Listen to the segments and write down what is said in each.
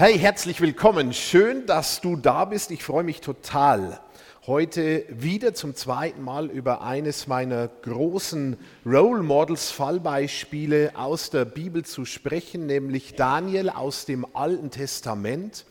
Hey, herzlich willkommen. Schön, dass du da bist. Ich freue mich total, heute wieder zum zweiten Mal über eines meiner großen Role Models, Fallbeispiele aus der Bibel zu sprechen, nämlich Daniel aus dem Alten Testament.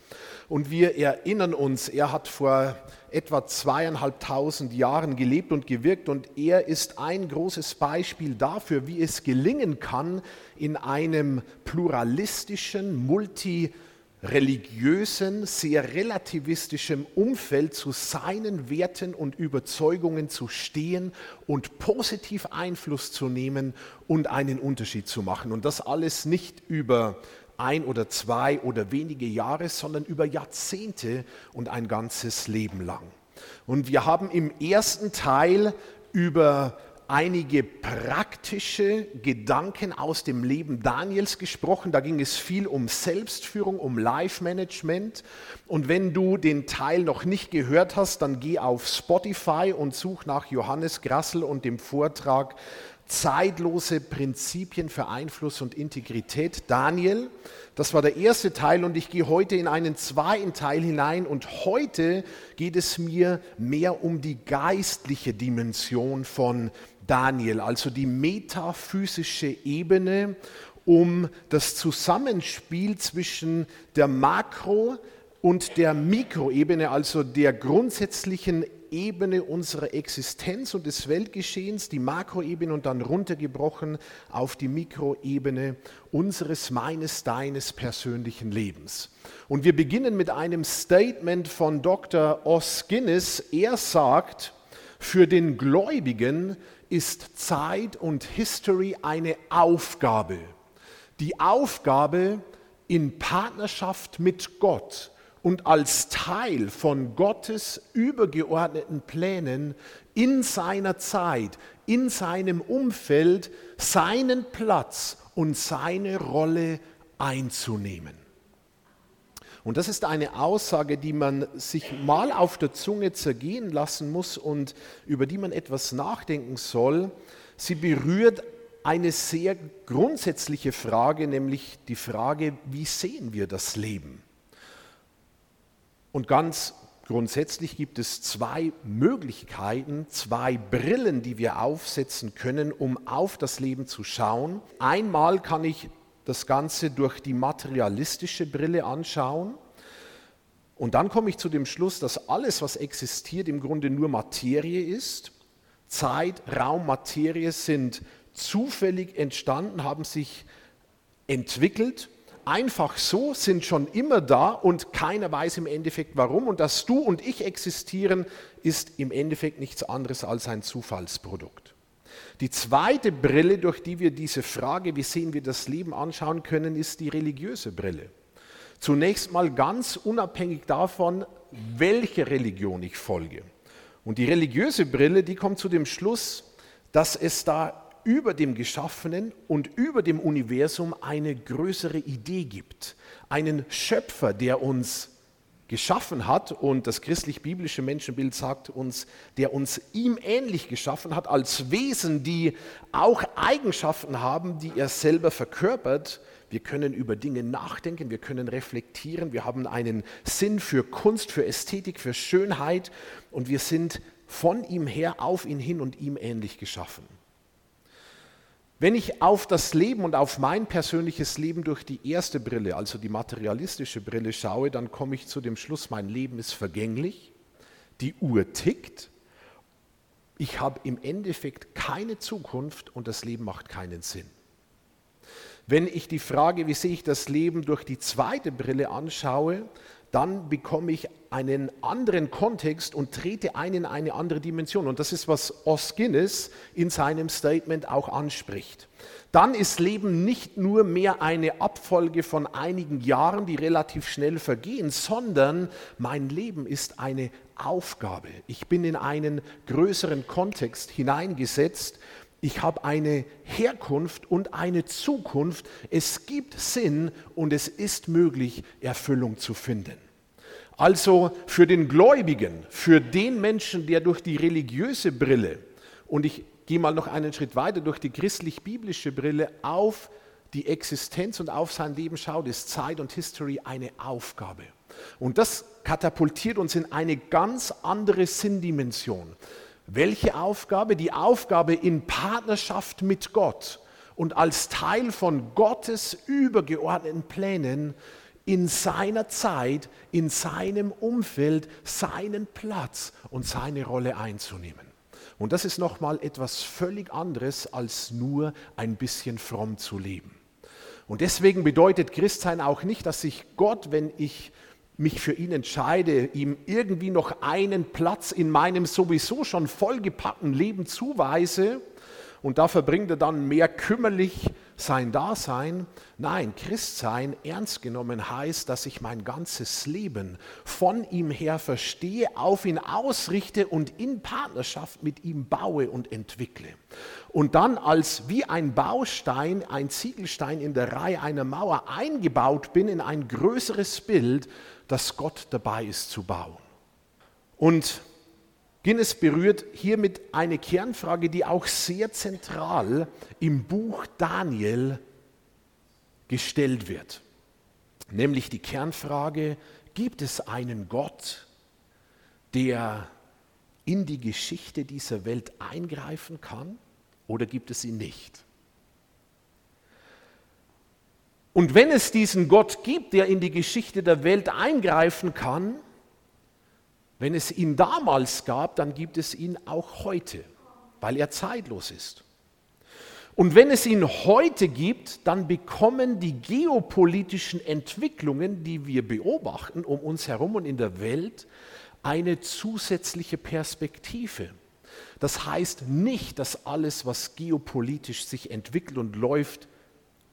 Und wir erinnern uns, er hat vor etwa zweieinhalbtausend Jahren gelebt und gewirkt und er ist ein großes Beispiel dafür, wie es gelingen kann, in einem pluralistischen, multi religiösen, sehr relativistischem Umfeld zu seinen Werten und Überzeugungen zu stehen und positiv Einfluss zu nehmen und einen Unterschied zu machen. Und das alles nicht über ein oder zwei oder wenige Jahre, sondern über Jahrzehnte und ein ganzes Leben lang. Und wir haben im ersten Teil über einige praktische Gedanken aus dem Leben Daniels gesprochen. Da ging es viel um Selbstführung, um Life-Management. Und wenn du den Teil noch nicht gehört hast, dann geh auf Spotify und such nach Johannes Grassel und dem Vortrag Zeitlose Prinzipien für Einfluss und Integrität. Daniel, das war der erste Teil und ich gehe heute in einen zweiten Teil hinein und heute geht es mir mehr um die geistliche Dimension von Daniel, also die metaphysische Ebene, um das Zusammenspiel zwischen der Makro- und der Mikroebene, also der grundsätzlichen Ebene unserer Existenz und des Weltgeschehens, die Makroebene und dann runtergebrochen auf die Mikroebene unseres, meines, deines persönlichen Lebens. Und wir beginnen mit einem Statement von Dr. Os Guinness. Er sagt, für den Gläubigen ist Zeit und History eine Aufgabe. Die Aufgabe in Partnerschaft mit Gott und als Teil von Gottes übergeordneten Plänen in seiner Zeit, in seinem Umfeld seinen Platz und seine Rolle einzunehmen. Und das ist eine Aussage, die man sich mal auf der Zunge zergehen lassen muss und über die man etwas nachdenken soll. Sie berührt eine sehr grundsätzliche Frage, nämlich die Frage, wie sehen wir das Leben? Und ganz grundsätzlich gibt es zwei Möglichkeiten, zwei Brillen, die wir aufsetzen können, um auf das Leben zu schauen. Einmal kann ich das Ganze durch die materialistische Brille anschauen. Und dann komme ich zu dem Schluss, dass alles, was existiert, im Grunde nur Materie ist. Zeit, Raum, Materie sind zufällig entstanden, haben sich entwickelt. Einfach so sind schon immer da und keiner weiß im Endeffekt warum. Und dass du und ich existieren, ist im Endeffekt nichts anderes als ein Zufallsprodukt. Die zweite Brille, durch die wir diese Frage, wie sehen wir das Leben anschauen können, ist die religiöse Brille. Zunächst mal ganz unabhängig davon, welche Religion ich folge. Und die religiöse Brille, die kommt zu dem Schluss, dass es da über dem Geschaffenen und über dem Universum eine größere Idee gibt. Einen Schöpfer, der uns geschaffen hat und das christlich-biblische Menschenbild sagt uns, der uns ihm ähnlich geschaffen hat, als Wesen, die auch Eigenschaften haben, die er selber verkörpert. Wir können über Dinge nachdenken, wir können reflektieren, wir haben einen Sinn für Kunst, für Ästhetik, für Schönheit und wir sind von ihm her auf ihn hin und ihm ähnlich geschaffen. Wenn ich auf das Leben und auf mein persönliches Leben durch die erste Brille, also die materialistische Brille schaue, dann komme ich zu dem Schluss, mein Leben ist vergänglich, die Uhr tickt, ich habe im Endeffekt keine Zukunft und das Leben macht keinen Sinn. Wenn ich die Frage, wie sehe ich das Leben durch die zweite Brille anschaue, dann bekomme ich einen anderen Kontext und trete ein in eine andere Dimension. Und das ist, was Os Guinness in seinem Statement auch anspricht. Dann ist Leben nicht nur mehr eine Abfolge von einigen Jahren, die relativ schnell vergehen, sondern mein Leben ist eine Aufgabe. Ich bin in einen größeren Kontext hineingesetzt. Ich habe eine Herkunft und eine Zukunft. Es gibt Sinn und es ist möglich, Erfüllung zu finden. Also für den Gläubigen, für den Menschen, der durch die religiöse Brille, und ich gehe mal noch einen Schritt weiter, durch die christlich-biblische Brille auf die Existenz und auf sein Leben schaut, ist Zeit und History eine Aufgabe. Und das katapultiert uns in eine ganz andere Sinndimension. Welche Aufgabe? Die Aufgabe in Partnerschaft mit Gott und als Teil von Gottes übergeordneten Plänen in seiner Zeit, in seinem Umfeld, seinen Platz und seine Rolle einzunehmen. Und das ist nochmal etwas völlig anderes, als nur ein bisschen fromm zu leben. Und deswegen bedeutet Christsein auch nicht, dass ich Gott, wenn ich mich für ihn entscheide, ihm irgendwie noch einen Platz in meinem sowieso schon vollgepackten Leben zuweise und da verbringt er dann mehr kümmerlich sein Dasein. Nein, Christsein ernst genommen heißt, dass ich mein ganzes Leben von ihm her verstehe, auf ihn ausrichte und in Partnerschaft mit ihm baue und entwickle. Und dann als wie ein Baustein, ein Ziegelstein in der Reihe einer Mauer eingebaut bin in ein größeres Bild, das Gott dabei ist zu bauen. Und Guinness berührt hiermit eine Kernfrage, die auch sehr zentral im Buch Daniel gestellt wird. Nämlich die Kernfrage, gibt es einen Gott, der in die Geschichte dieser Welt eingreifen kann oder gibt es ihn nicht? Und wenn es diesen Gott gibt, der in die Geschichte der Welt eingreifen kann, wenn es ihn damals gab, dann gibt es ihn auch heute, weil er zeitlos ist. Und wenn es ihn heute gibt, dann bekommen die geopolitischen Entwicklungen, die wir beobachten um uns herum und in der Welt, eine zusätzliche Perspektive. Das heißt nicht, dass alles, was geopolitisch sich entwickelt und läuft,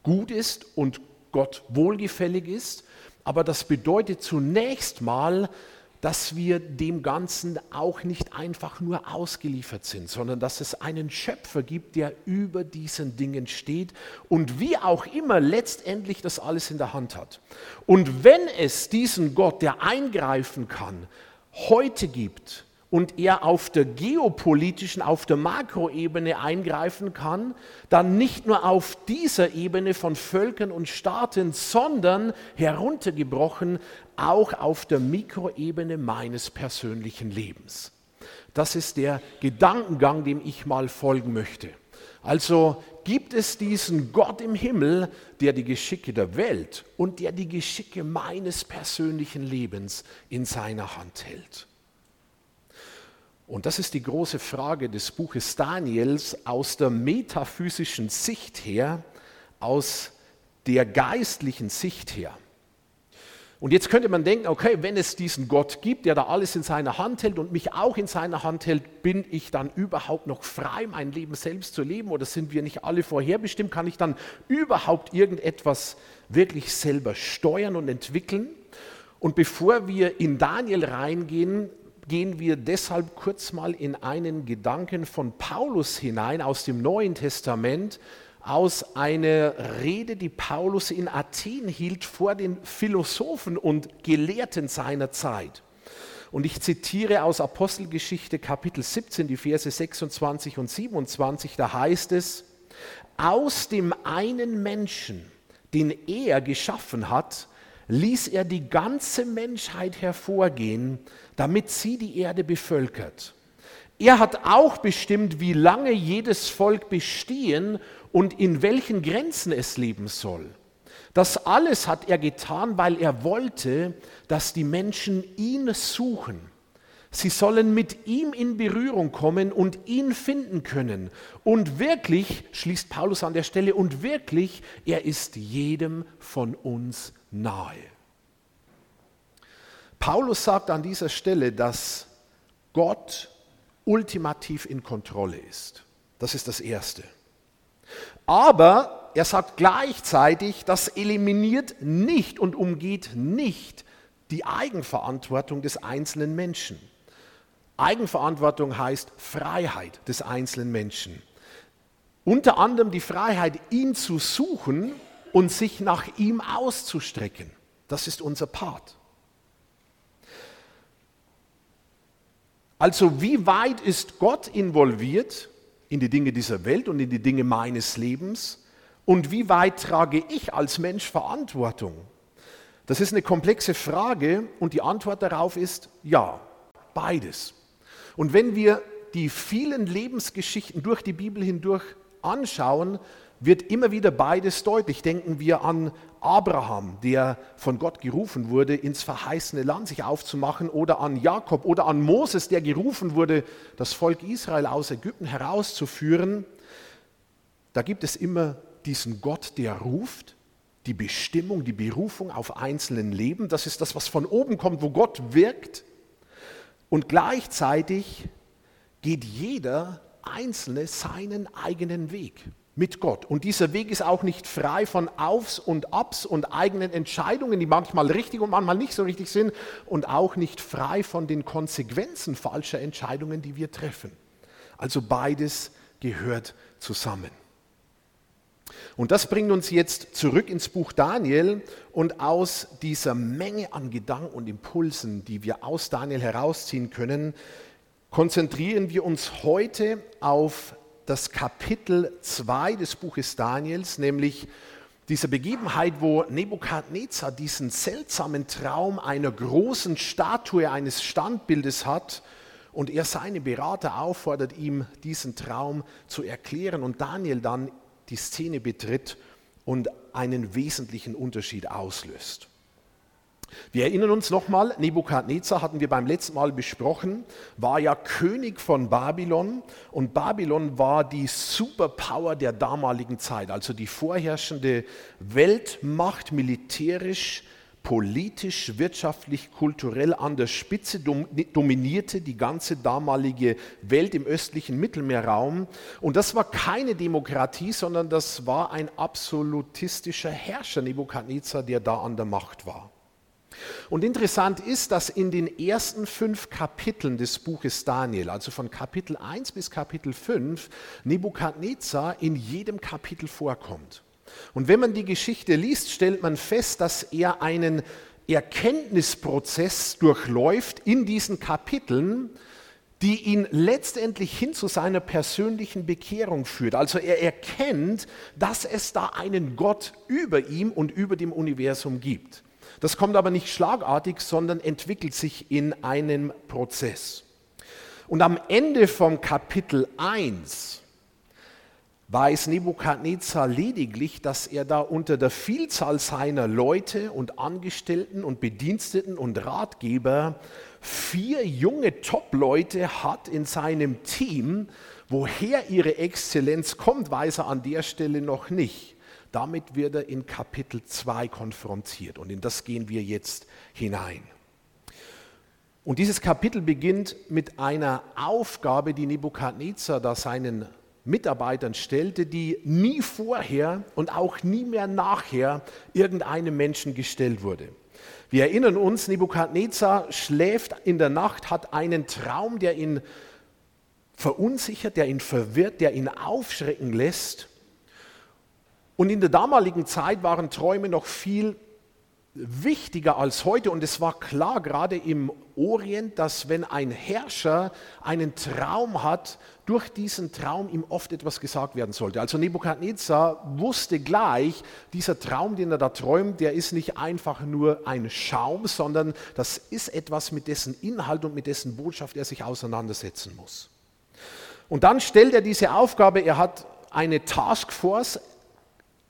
gut ist und Gott wohlgefällig ist, aber das bedeutet zunächst mal, dass wir dem Ganzen auch nicht einfach nur ausgeliefert sind, sondern dass es einen Schöpfer gibt, der über diesen Dingen steht und wie auch immer letztendlich das alles in der Hand hat. Und wenn es diesen Gott, der eingreifen kann, heute gibt, und er auf der geopolitischen, auf der Makroebene eingreifen kann, dann nicht nur auf dieser Ebene von Völkern und Staaten, sondern heruntergebrochen auch auf der Mikroebene meines persönlichen Lebens. Das ist der Gedankengang, dem ich mal folgen möchte. Also gibt es diesen Gott im Himmel, der die Geschicke der Welt und der die Geschicke meines persönlichen Lebens in seiner Hand hält. Und das ist die große Frage des Buches Daniels aus der metaphysischen Sicht her, aus der geistlichen Sicht her. Und jetzt könnte man denken, okay, wenn es diesen Gott gibt, der da alles in seiner Hand hält und mich auch in seiner Hand hält, bin ich dann überhaupt noch frei, mein Leben selbst zu leben oder sind wir nicht alle vorherbestimmt? Kann ich dann überhaupt irgendetwas wirklich selber steuern und entwickeln? Und bevor wir in Daniel reingehen, gehen wir deshalb kurz mal in einen Gedanken von Paulus hinein aus dem Neuen Testament, aus einer Rede, die Paulus in Athen hielt vor den Philosophen und Gelehrten seiner Zeit. Und ich zitiere aus Apostelgeschichte Kapitel 17, die Verse 26 und 27, da heißt es, aus dem einen Menschen, den er geschaffen hat, ließ er die ganze Menschheit hervorgehen, damit sie die Erde bevölkert. Er hat auch bestimmt, wie lange jedes Volk bestehen und in welchen Grenzen es leben soll. Das alles hat er getan, weil er wollte, dass die Menschen ihn suchen. Sie sollen mit ihm in Berührung kommen und ihn finden können. Und wirklich, schließt Paulus an der Stelle, und wirklich, er ist jedem von uns nahe. Paulus sagt an dieser Stelle, dass Gott ultimativ in Kontrolle ist. Das ist das Erste. Aber er sagt gleichzeitig, das eliminiert nicht und umgeht nicht die Eigenverantwortung des einzelnen Menschen. Eigenverantwortung heißt Freiheit des einzelnen Menschen. Unter anderem die Freiheit, ihn zu suchen und sich nach ihm auszustrecken. Das ist unser Part. Also wie weit ist Gott involviert in die Dinge dieser Welt und in die Dinge meines Lebens Und wie weit trage ich als Mensch Verantwortung? Das ist eine komplexe Frage und die Antwort darauf ist ja, beides. Und wenn wir die vielen Lebensgeschichten durch die Bibel hindurch anschauen, wird immer wieder beides deutlich. Denken wir an Abraham, der von Gott gerufen wurde, ins verheißene Land sich aufzumachen, oder an Jakob oder an Moses, der gerufen wurde, das Volk Israel aus Ägypten herauszuführen. Da gibt es immer diesen Gott, der ruft, die Bestimmung, die Berufung auf einzelnen Leben. Das ist das, was von oben kommt, wo Gott wirkt. Und gleichzeitig geht jeder Einzelne seinen eigenen Weg mit Gott. Und dieser Weg ist auch nicht frei von Aufs und Abs und eigenen Entscheidungen, die manchmal richtig und manchmal nicht so richtig sind, und auch nicht frei von den Konsequenzen falscher Entscheidungen, die wir treffen. Also beides gehört zusammen. Und das bringt uns jetzt zurück ins Buch Daniel und aus dieser Menge an Gedanken und Impulsen, die wir aus Daniel herausziehen können, konzentrieren wir uns heute auf das Kapitel 2 des Buches Daniels, nämlich diese Begebenheit, wo Nebukadnezar diesen seltsamen Traum einer großen Statue, eines Standbildes hat und er seine Berater auffordert, ihm diesen Traum zu erklären und Daniel dann die Szene betritt und einen wesentlichen Unterschied auslöst. Wir erinnern uns nochmal, Nebukadnezar hatten wir beim letzten Mal besprochen, war ja König von Babylon und Babylon war die Superpower der damaligen Zeit, also die vorherrschende Weltmacht militärisch, politisch, wirtschaftlich, kulturell an der Spitze dominierte die ganze damalige Welt im östlichen Mittelmeerraum. Und das war keine Demokratie, sondern das war ein absolutistischer Herrscher, Nebukadnezar, der da an der Macht war. Und interessant ist, dass in den ersten fünf Kapiteln des Buches Daniel, also von Kapitel 1 bis Kapitel 5, Nebukadnezar in jedem Kapitel vorkommt. Und wenn man die Geschichte liest, stellt man fest, dass er einen Erkenntnisprozess durchläuft in diesen Kapiteln, die ihn letztendlich hin zu seiner persönlichen Bekehrung führt. Also er erkennt, dass es da einen Gott über ihm und über dem Universum gibt. Das kommt aber nicht schlagartig, sondern entwickelt sich in einem Prozess. Und am Ende vom Kapitel 1 weiß Nebukadnezar lediglich, dass er da unter der Vielzahl seiner Leute und Angestellten und Bediensteten und Ratgeber vier junge Top-Leute hat in seinem Team. Woher ihre Exzellenz kommt, weiß er an der Stelle noch nicht. Damit wird er in Kapitel 2 konfrontiert und in das gehen wir jetzt hinein. Und dieses Kapitel beginnt mit einer Aufgabe, die Nebukadnezar da seinen Mitarbeitern stellte, die nie vorher und auch nie mehr nachher irgendeinem Menschen gestellt wurde. Wir erinnern uns, Nebukadnezar schläft in der Nacht, hat einen Traum, der ihn verunsichert, der ihn verwirrt, der ihn aufschrecken lässt. Und in der damaligen Zeit waren Träume noch viel wichtiger als heute. Und es war klar, gerade im Orient, dass wenn ein Herrscher einen Traum hat, durch diesen Traum ihm oft etwas gesagt werden sollte. Also Nebukadnezar wusste gleich, dieser Traum, den er da träumt, der ist nicht einfach nur ein Schaum, sondern das ist etwas, mit dessen Inhalt und mit dessen Botschaft er sich auseinandersetzen muss. Und dann stellt er diese Aufgabe, er hat eine Taskforce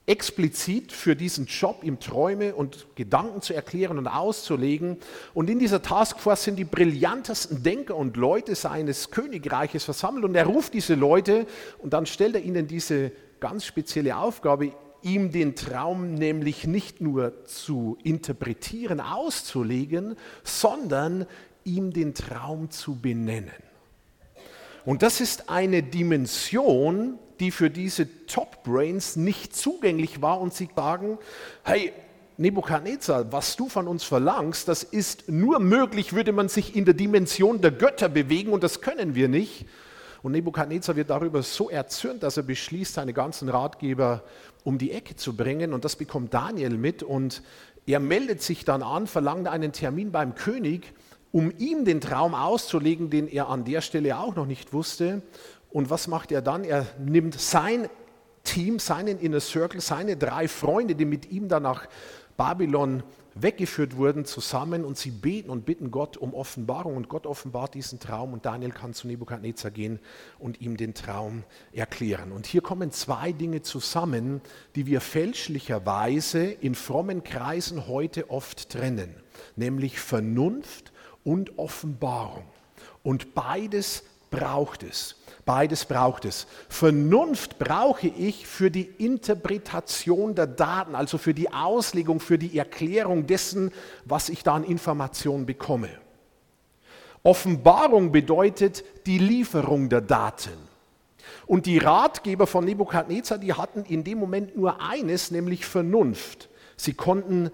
explizit für diesen Job ihm Träume und Gedanken zu erklären und auszulegen. Und in dieser Taskforce sind die brillantesten Denker und Leute seines Königreiches versammelt. Und er ruft diese Leute und dann stellt er ihnen diese ganz spezielle Aufgabe, ihm den Traum nämlich nicht nur zu interpretieren, auszulegen, sondern ihm den Traum zu benennen. Und das ist eine Dimension, die für diese Top-Brains nicht zugänglich war und sie sagen, hey, Nebukadnezar, was du von uns verlangst, das ist nur möglich, würde man sich in der Dimension der Götter bewegen und das können wir nicht. Und Nebukadnezar wird darüber so erzürnt, dass er beschließt, seine ganzen Ratgeber um die Ecke zu bringen und das bekommt Daniel mit und er meldet sich dann an, verlangt einen Termin beim König, um ihm den Traum auszulegen, den er an der Stelle auch noch nicht wusste. Und was macht er dann? Er nimmt sein Team, seinen Inner Circle, seine drei Freunde, die mit ihm dann nach Babylon weggeführt wurden, zusammen und sie beten und bitten Gott um Offenbarung und Gott offenbart diesen Traum und Daniel kann zu Nebukadnezar gehen und ihm den Traum erklären. Und hier kommen zwei Dinge zusammen, die wir fälschlicherweise in frommen Kreisen heute oft trennen, nämlich Vernunft und Offenbarung. Und beides braucht es. Beides braucht es. Vernunft brauche ich für die Interpretation der Daten, also für die Auslegung, für die Erklärung dessen, was ich da an Informationen bekomme. Offenbarung bedeutet die Lieferung der Daten. Und die Ratgeber von Nebukadnezar, die hatten in dem Moment nur eines, nämlich Vernunft. Sie konnten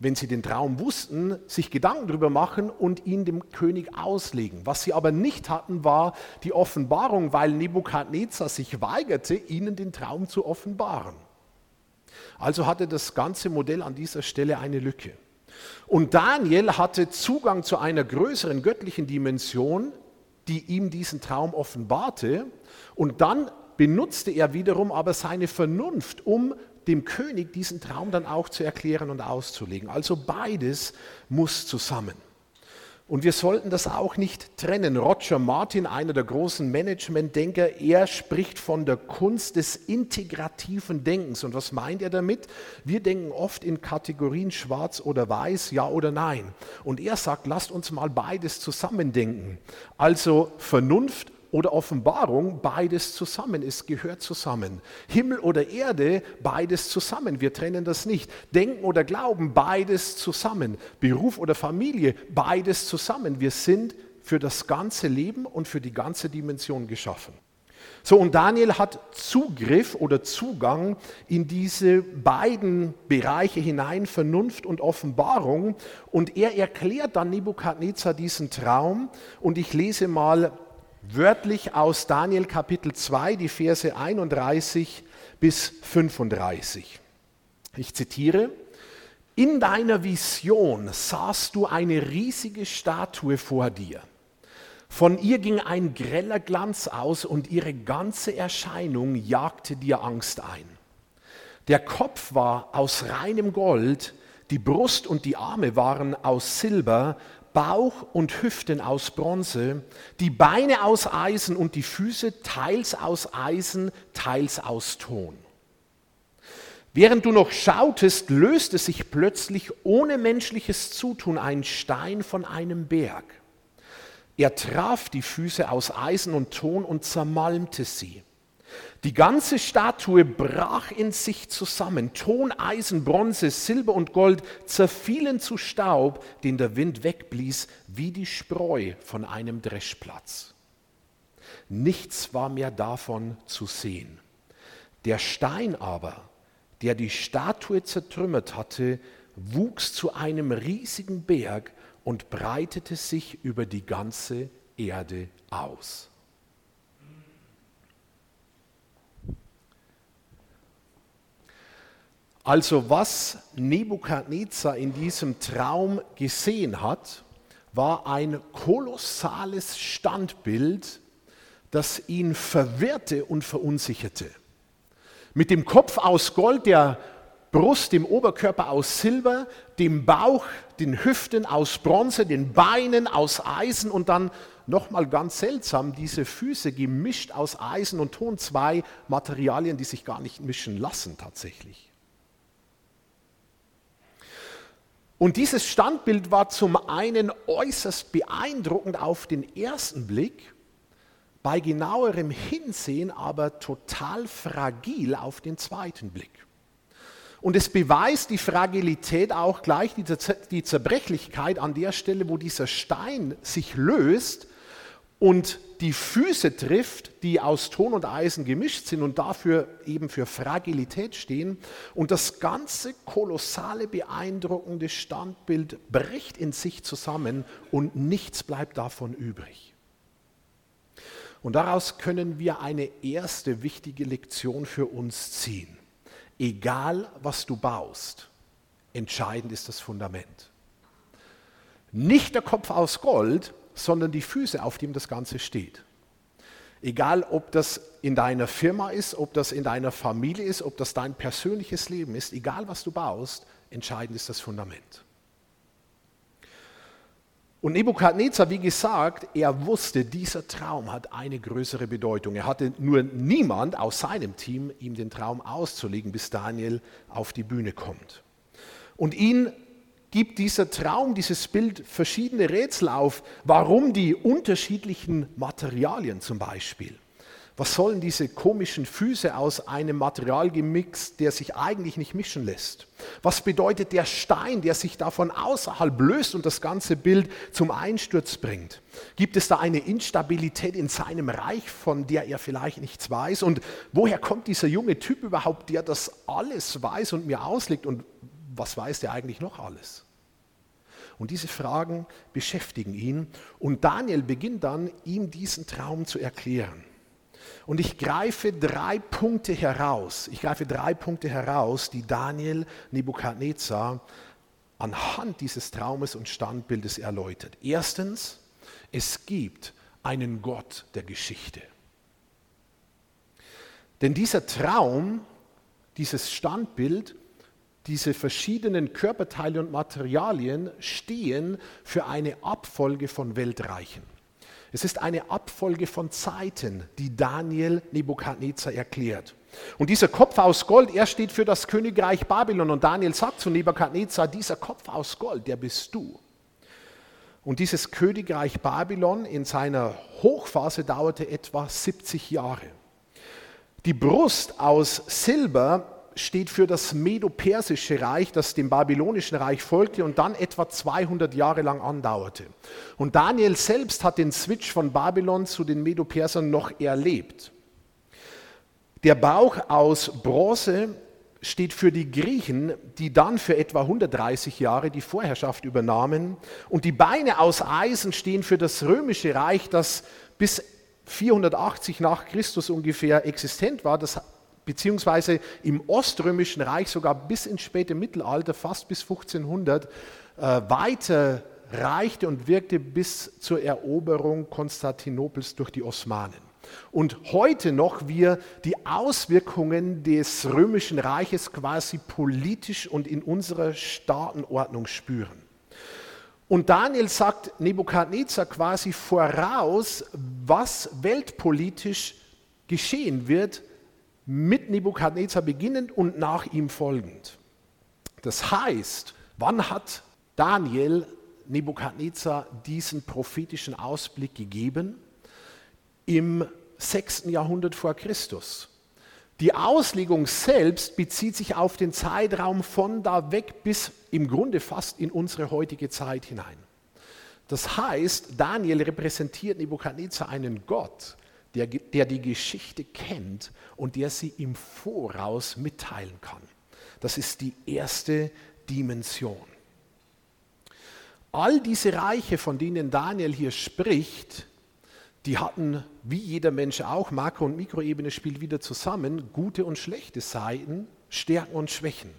wenn sie den Traum wussten, sich Gedanken darüber machen und ihn dem König auslegen. Was sie aber nicht hatten, war die Offenbarung, weil Nebukadnezar sich weigerte, ihnen den Traum zu offenbaren. Also hatte das ganze Modell an dieser Stelle eine Lücke. Und Daniel hatte Zugang zu einer größeren göttlichen Dimension, die ihm diesen Traum offenbarte. Und dann benutzte er wiederum aber seine Vernunft, um dem König diesen Traum dann auch zu erklären und auszulegen. Also beides muss zusammen. Und wir sollten das auch nicht trennen. Roger Martin, einer der großen Management-Denker, er spricht von der Kunst des integrativen Denkens. Und was meint er damit? Wir denken oft in Kategorien schwarz oder weiß, ja oder nein. Und er sagt, lasst uns mal beides zusammendenken. Also Vernunft oder Offenbarung, beides zusammen. Es gehört zusammen. Himmel oder Erde, beides zusammen. Wir trennen das nicht. Denken oder Glauben, beides zusammen. Beruf oder Familie, beides zusammen. Wir sind für das ganze Leben und für die ganze Dimension geschaffen. So, und Daniel hat Zugriff oder Zugang in diese beiden Bereiche hinein, Vernunft und Offenbarung. Und er erklärt dann Nebukadnezar diesen Traum. Und ich lese mal wörtlich aus Daniel Kapitel 2, die Verse 31 bis 35. Ich zitiere, in deiner Vision sahst du eine riesige Statue vor dir. Von ihr ging ein greller Glanz aus und ihre ganze Erscheinung jagte dir Angst ein. Der Kopf war aus reinem Gold, die Brust und die Arme waren aus Silber, Bauch und Hüften aus Bronze, die Beine aus Eisen und die Füße teils aus Eisen, teils aus Ton. Während du noch schautest, löste sich plötzlich ohne menschliches Zutun ein Stein von einem Berg. Er traf die Füße aus Eisen und Ton und zermalmte sie. Die ganze Statue brach in sich zusammen. Ton, Eisen, Bronze, Silber und Gold zerfielen zu Staub, den der Wind wegblies, wie die Spreu von einem Dreschplatz. Nichts war mehr davon zu sehen. Der Stein aber, der die Statue zertrümmert hatte, wuchs zu einem riesigen Berg und breitete sich über die ganze Erde aus. Also was Nebukadnezar in diesem Traum gesehen hat, war ein kolossales Standbild, das ihn verwirrte und verunsicherte. Mit dem Kopf aus Gold, der Brust, dem Oberkörper aus Silber, dem Bauch, den Hüften aus Bronze, den Beinen aus Eisen und dann nochmal ganz seltsam, diese Füße gemischt aus Eisen und Ton, zwei Materialien, die sich gar nicht mischen lassen tatsächlich. Und dieses Standbild war zum einen äußerst beeindruckend auf den ersten Blick, bei genauerem Hinsehen aber total fragil auf den zweiten Blick. Und es beweist die Fragilität auch gleich, die Zerbrechlichkeit an der Stelle, wo dieser Stein sich löst und die Füße trifft, die aus Ton und Eisen gemischt sind und dafür eben für Fragilität stehen. Und das ganze kolossale, beeindruckende Standbild bricht in sich zusammen und nichts bleibt davon übrig. Und daraus können wir eine erste wichtige Lektion für uns ziehen. Egal, was du baust, entscheidend ist das Fundament. Nicht der Kopf aus Gold, sondern die Füße, auf denen das Ganze steht. Egal, ob das in deiner Firma ist, ob das in deiner Familie ist, ob das dein persönliches Leben ist, egal was du baust, entscheidend ist das Fundament. Und Nebukadnezar, wie gesagt, er wusste, dieser Traum hat eine größere Bedeutung. Er hatte nur niemand aus seinem Team, ihm den Traum auszulegen, bis Daniel auf die Bühne kommt. Und ihn gibt dieser Traum, dieses Bild verschiedene Rätsel auf. Warum die unterschiedlichen Materialien zum Beispiel? Was sollen diese komischen Füße aus einem Material gemixt, der sich eigentlich nicht mischen lässt? Was bedeutet der Stein, der sich davon außerhalb löst und das ganze Bild zum Einsturz bringt? Gibt es da eine Instabilität in seinem Reich, von der er vielleicht nichts weiß? Und woher kommt dieser junge Typ überhaupt, der das alles weiß und mir auslegt? Und was weiß der eigentlich noch alles? Und diese Fragen beschäftigen ihn. Und Daniel beginnt dann, ihm diesen Traum zu erklären. Und ich greife drei Punkte heraus. Ich greife drei Punkte heraus, die Daniel Nebukadnezar anhand dieses Traumes und Standbildes erläutert. Erstens, es gibt einen Gott der Geschichte. Denn dieser Traum, dieses Standbild, diese verschiedenen Körperteile und Materialien stehen für eine Abfolge von Weltreichen. Es ist eine Abfolge von Zeiten, die Daniel Nebukadnezar erklärt. Und dieser Kopf aus Gold, er steht für das Königreich Babylon. Und Daniel sagt zu Nebukadnezar, dieser Kopf aus Gold, der bist du. Und dieses Königreich Babylon in seiner Hochphase dauerte etwa 70 Jahre. Die Brust aus Silber steht für das Medo-Persische Reich, das dem Babylonischen Reich folgte und dann etwa 200 Jahre lang andauerte. Und Daniel selbst hat den Switch von Babylon zu den Medo-Persern noch erlebt. Der Bauch aus Bronze steht für die Griechen, die dann für etwa 130 Jahre die Vorherrschaft übernahmen. Und die Beine aus Eisen stehen für das römische Reich, das bis 480 nach Christus ungefähr existent war. Das beziehungsweise im Oströmischen Reich sogar bis ins späte Mittelalter, fast bis 1500, äh, weiter reichte und wirkte bis zur Eroberung Konstantinopels durch die Osmanen. Und heute noch wir die Auswirkungen des römischen Reiches quasi politisch und in unserer Staatenordnung spüren. Und Daniel sagt Nebukadnezar quasi voraus, was weltpolitisch geschehen wird, mit Nebukadnezar beginnend und nach ihm folgend. Das heißt, wann hat Daniel Nebukadnezar diesen prophetischen Ausblick gegeben? Im 6. Jahrhundert vor Christus. Die Auslegung selbst bezieht sich auf den Zeitraum von da weg bis im Grunde fast in unsere heutige Zeit hinein. Das heißt, Daniel repräsentiert Nebukadnezar einen Gott, der, der die Geschichte kennt und der sie im Voraus mitteilen kann. Das ist die erste Dimension. All diese Reiche, von denen Daniel hier spricht, die hatten, wie jeder Mensch auch, Makro- und Mikroebene spielt wieder zusammen, gute und schlechte Seiten, Stärken und Schwächen.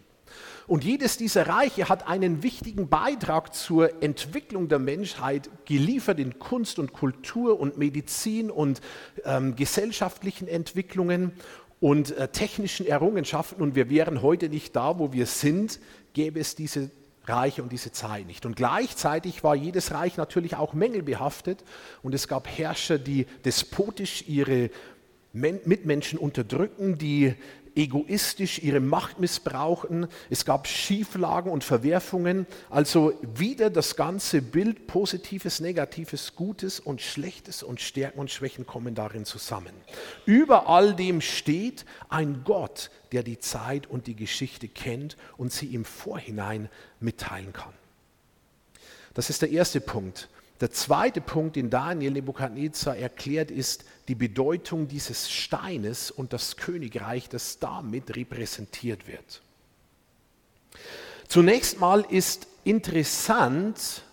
Und jedes dieser Reiche hat einen wichtigen Beitrag zur Entwicklung der Menschheit geliefert in Kunst und Kultur und Medizin und ähm, gesellschaftlichen Entwicklungen und äh, technischen Errungenschaften. Und wir wären heute nicht da, wo wir sind, gäbe es diese Reiche und diese Zeit nicht. Und gleichzeitig war jedes Reich natürlich auch mängelbehaftet und es gab Herrscher, die despotisch ihre Mitmenschen unterdrücken, die egoistisch ihre Macht missbrauchten. Es gab Schieflagen und Verwerfungen. Also wieder das ganze Bild Positives, Negatives, Gutes und Schlechtes und Stärken und Schwächen kommen darin zusammen. Über all dem steht ein Gott, der die Zeit und die Geschichte kennt und sie im Vorhinein mitteilen kann. Das ist der erste Punkt. Der zweite Punkt, den Daniel Nebukadnezar erklärt, ist die Bedeutung dieses Steines und das Königreich, das damit repräsentiert wird. Zunächst mal ist interessant,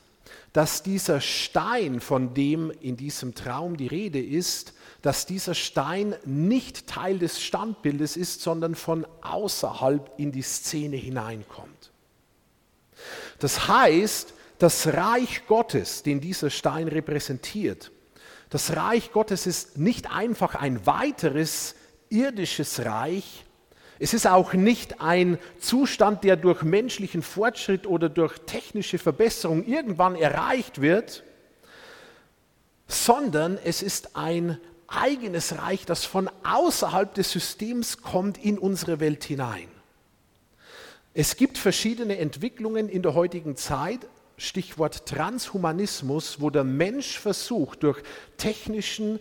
dass dieser Stein, von dem in diesem Traum die Rede ist, dass dieser Stein nicht Teil des Standbildes ist, sondern von außerhalb in die Szene hineinkommt. Das heißt, das Reich Gottes, den dieser Stein repräsentiert, Das Reich Gottes ist nicht einfach ein weiteres irdisches Reich. Es ist auch nicht ein Zustand, der durch menschlichen Fortschritt oder durch technische Verbesserung irgendwann erreicht wird, sondern es ist ein eigenes Reich, das von außerhalb des Systems kommt in unsere Welt hinein. Es gibt verschiedene Entwicklungen in der heutigen Zeit, Stichwort Transhumanismus, wo der Mensch versucht, durch technischen,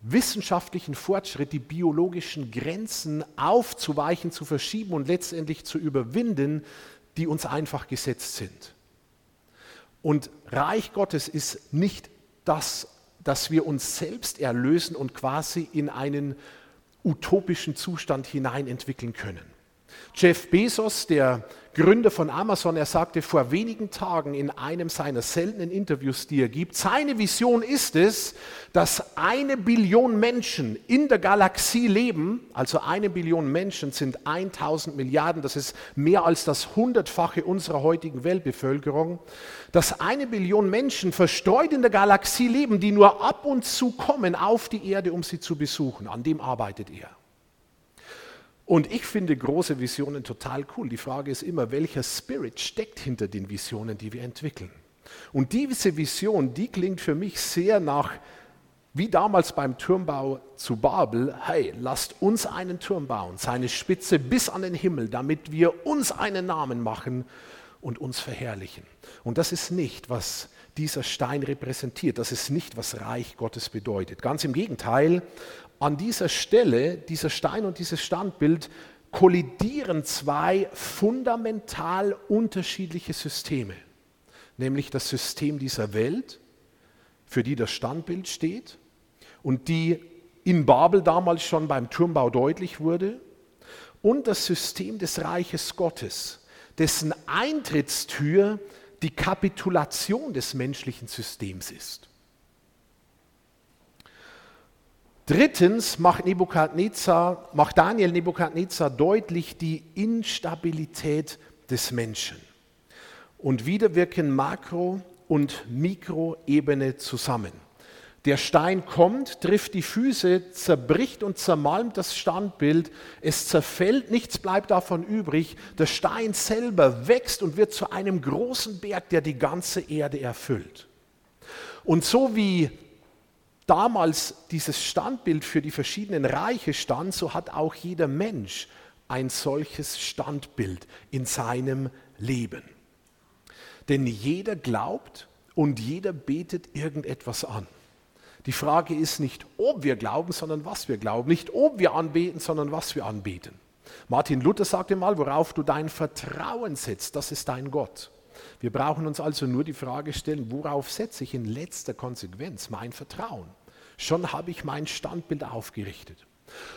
wissenschaftlichen Fortschritt die biologischen Grenzen aufzuweichen, zu verschieben und letztendlich zu überwinden, die uns einfach gesetzt sind. Und Reich Gottes ist nicht das, dass wir uns selbst erlösen und quasi in einen utopischen Zustand hinein entwickeln können. Jeff Bezos, der Gründer von Amazon, er sagte vor wenigen Tagen in einem seiner seltenen Interviews, die er gibt, seine Vision ist es, dass eine Billion Menschen in der Galaxie leben, also eine Billion Menschen sind 1000 Milliarden, das ist mehr als das hundertfache unserer heutigen Weltbevölkerung, dass eine Billion Menschen verstreut in der Galaxie leben, die nur ab und zu kommen auf die Erde, um sie zu besuchen. An dem arbeitet er. Und ich finde große Visionen total cool. Die Frage ist immer, welcher Spirit steckt hinter den Visionen, die wir entwickeln. Und diese Vision, die klingt für mich sehr nach, wie damals beim Turmbau zu Babel, hey, lasst uns einen Turm bauen, seine Spitze bis an den Himmel, damit wir uns einen Namen machen und uns verherrlichen. Und das ist nicht, was dieser Stein repräsentiert. Das ist nicht, was Reich Gottes bedeutet. Ganz im Gegenteil, an dieser Stelle, dieser Stein und dieses Standbild, kollidieren zwei fundamental unterschiedliche Systeme. Nämlich das System dieser Welt, für die das Standbild steht und die in Babel damals schon beim Turmbau deutlich wurde, und das System des Reiches Gottes, dessen Eintrittstür die Kapitulation des menschlichen Systems ist. Drittens macht, Nebukadnezar, macht Daniel Nebukadnezar deutlich die Instabilität des Menschen. Und wieder wirken Makro- und Mikroebene zusammen. Der Stein kommt, trifft die Füße, zerbricht und zermalmt das Standbild, es zerfällt, nichts bleibt davon übrig. Der Stein selber wächst und wird zu einem großen Berg, der die ganze Erde erfüllt. Und so wie damals dieses Standbild für die verschiedenen Reiche stand, so hat auch jeder Mensch ein solches Standbild in seinem Leben. Denn jeder glaubt und jeder betet irgendetwas an. Die Frage ist nicht, ob wir glauben, sondern was wir glauben. Nicht, ob wir anbeten, sondern was wir anbeten. Martin Luther sagte mal, worauf du dein Vertrauen setzt, das ist dein Gott. Wir brauchen uns also nur die Frage stellen, worauf setze ich in letzter Konsequenz mein Vertrauen? Schon habe ich mein Standbild aufgerichtet.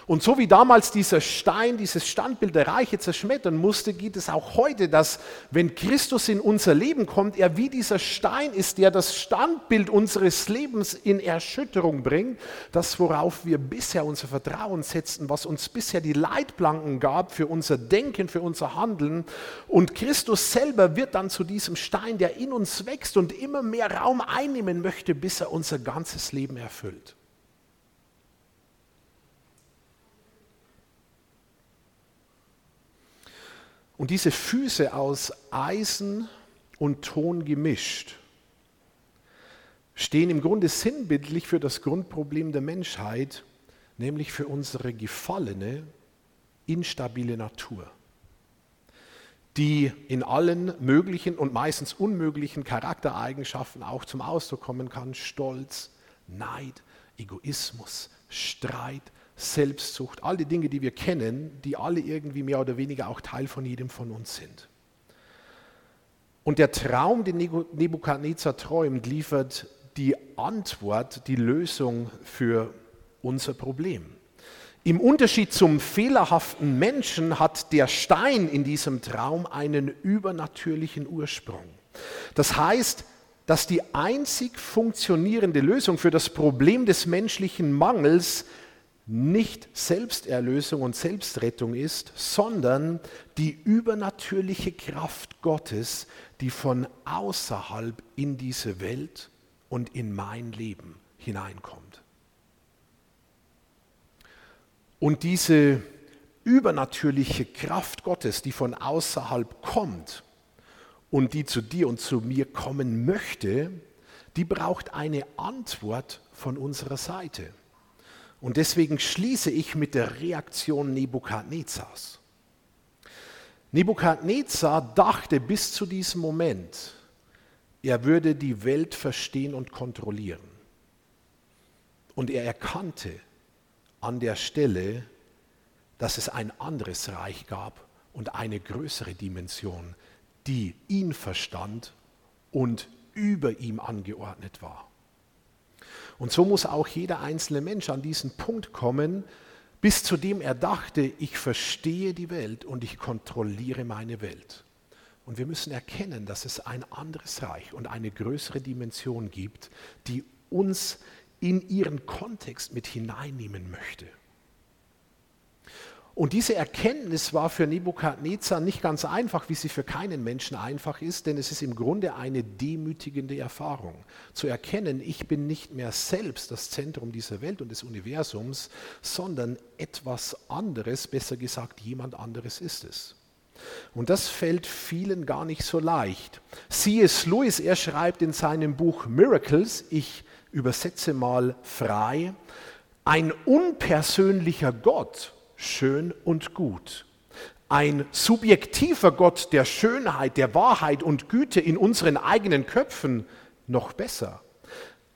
Und so wie damals dieser Stein, dieses Standbild der Reiche zerschmettern musste, geht es auch heute, dass wenn Christus in unser Leben kommt, er wie dieser Stein ist, der das Standbild unseres Lebens in Erschütterung bringt, das worauf wir bisher unser Vertrauen setzten, was uns bisher die Leitplanken gab für unser Denken, für unser Handeln. Und Christus selber wird dann zu diesem Stein, der in uns wächst und immer mehr Raum einnehmen möchte, bis er unser ganzes Leben erfüllt. Und diese Füße aus Eisen und Ton gemischt stehen im Grunde sinnbildlich für das Grundproblem der Menschheit, nämlich für unsere gefallene, instabile Natur, die in allen möglichen und meistens unmöglichen Charaktereigenschaften auch zum Ausdruck kommen kann. Stolz, Neid, Egoismus, Streit, Selbstsucht, all die Dinge, die wir kennen, die alle irgendwie mehr oder weniger auch Teil von jedem von uns sind. Und der Traum, den Nebukadnezar träumt, liefert die Antwort, die Lösung für unser Problem. Im Unterschied zum fehlerhaften Menschen hat der Stein in diesem Traum einen übernatürlichen Ursprung. Das heißt, dass die einzig funktionierende Lösung für das Problem des menschlichen Mangels nicht Selbsterlösung und Selbstrettung ist, sondern die übernatürliche Kraft Gottes, die von außerhalb in diese Welt und in mein Leben hineinkommt. Und diese übernatürliche Kraft Gottes, die von außerhalb kommt und die zu dir und zu mir kommen möchte, die braucht eine Antwort von unserer Seite. Und deswegen schließe ich mit der Reaktion Nebukadnezars. Nebukadnezar dachte bis zu diesem Moment, er würde die Welt verstehen und kontrollieren. Und er erkannte an der Stelle, dass es ein anderes Reich gab und eine größere Dimension, die ihn verstand und über ihm angeordnet war. Und so muss auch jeder einzelne Mensch an diesen Punkt kommen, bis zu dem er dachte, ich verstehe die Welt und ich kontrolliere meine Welt. Und wir müssen erkennen, dass es ein anderes Reich und eine größere Dimension gibt, die uns in ihren Kontext mit hineinnehmen möchte. Und diese Erkenntnis war für Nebukadnezar nicht ganz einfach, wie sie für keinen Menschen einfach ist, denn es ist im Grunde eine demütigende Erfahrung. Zu erkennen, ich bin nicht mehr selbst das Zentrum dieser Welt und des Universums, sondern etwas anderes, besser gesagt, jemand anderes ist es. Und das fällt vielen gar nicht so leicht. C.S. Lewis, er schreibt in seinem Buch Miracles, ich übersetze mal frei, ein unpersönlicher Gott schön und gut. Ein subjektiver Gott der Schönheit, der Wahrheit und Güte in unseren eigenen Köpfen noch besser.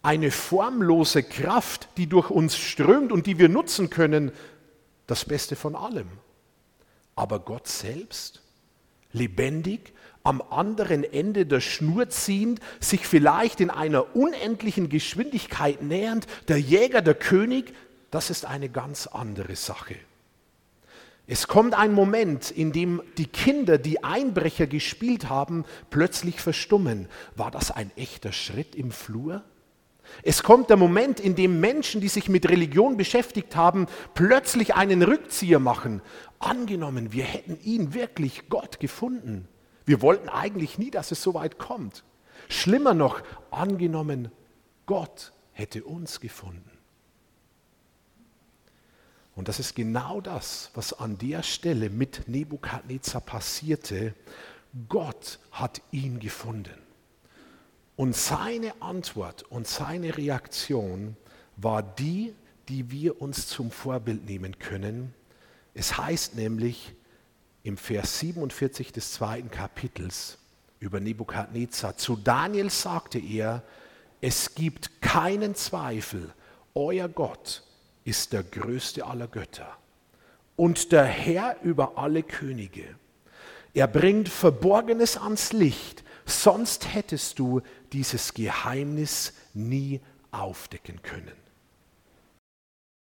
Eine formlose Kraft, die durch uns strömt und die wir nutzen können, das Beste von allem. Aber Gott selbst, lebendig, am anderen Ende der Schnur ziehend, sich vielleicht in einer unendlichen Geschwindigkeit nähernd, der Jäger, der König, das ist eine ganz andere Sache. Es kommt ein Moment, in dem die Kinder, die Einbrecher gespielt haben, plötzlich verstummen. War das ein echter Schritt im Flur? Es kommt der Moment, in dem Menschen, die sich mit Religion beschäftigt haben, plötzlich einen Rückzieher machen. Angenommen, wir hätten ihn wirklich Gott gefunden. Wir wollten eigentlich nie, dass es so weit kommt. Schlimmer noch, angenommen, Gott hätte uns gefunden. Und das ist genau das, was an der Stelle mit Nebukadnezar passierte. Gott hat ihn gefunden. Und seine Antwort und seine Reaktion war die, die wir uns zum Vorbild nehmen können. Es heißt nämlich im Vers 47 des zweiten Kapitels über Nebukadnezar, zu Daniel sagte er, es gibt keinen Zweifel, euer Gott ist der größte aller Götter und der Herr über alle Könige. Er bringt Verborgenes ans Licht, sonst hättest du dieses Geheimnis nie aufdecken können.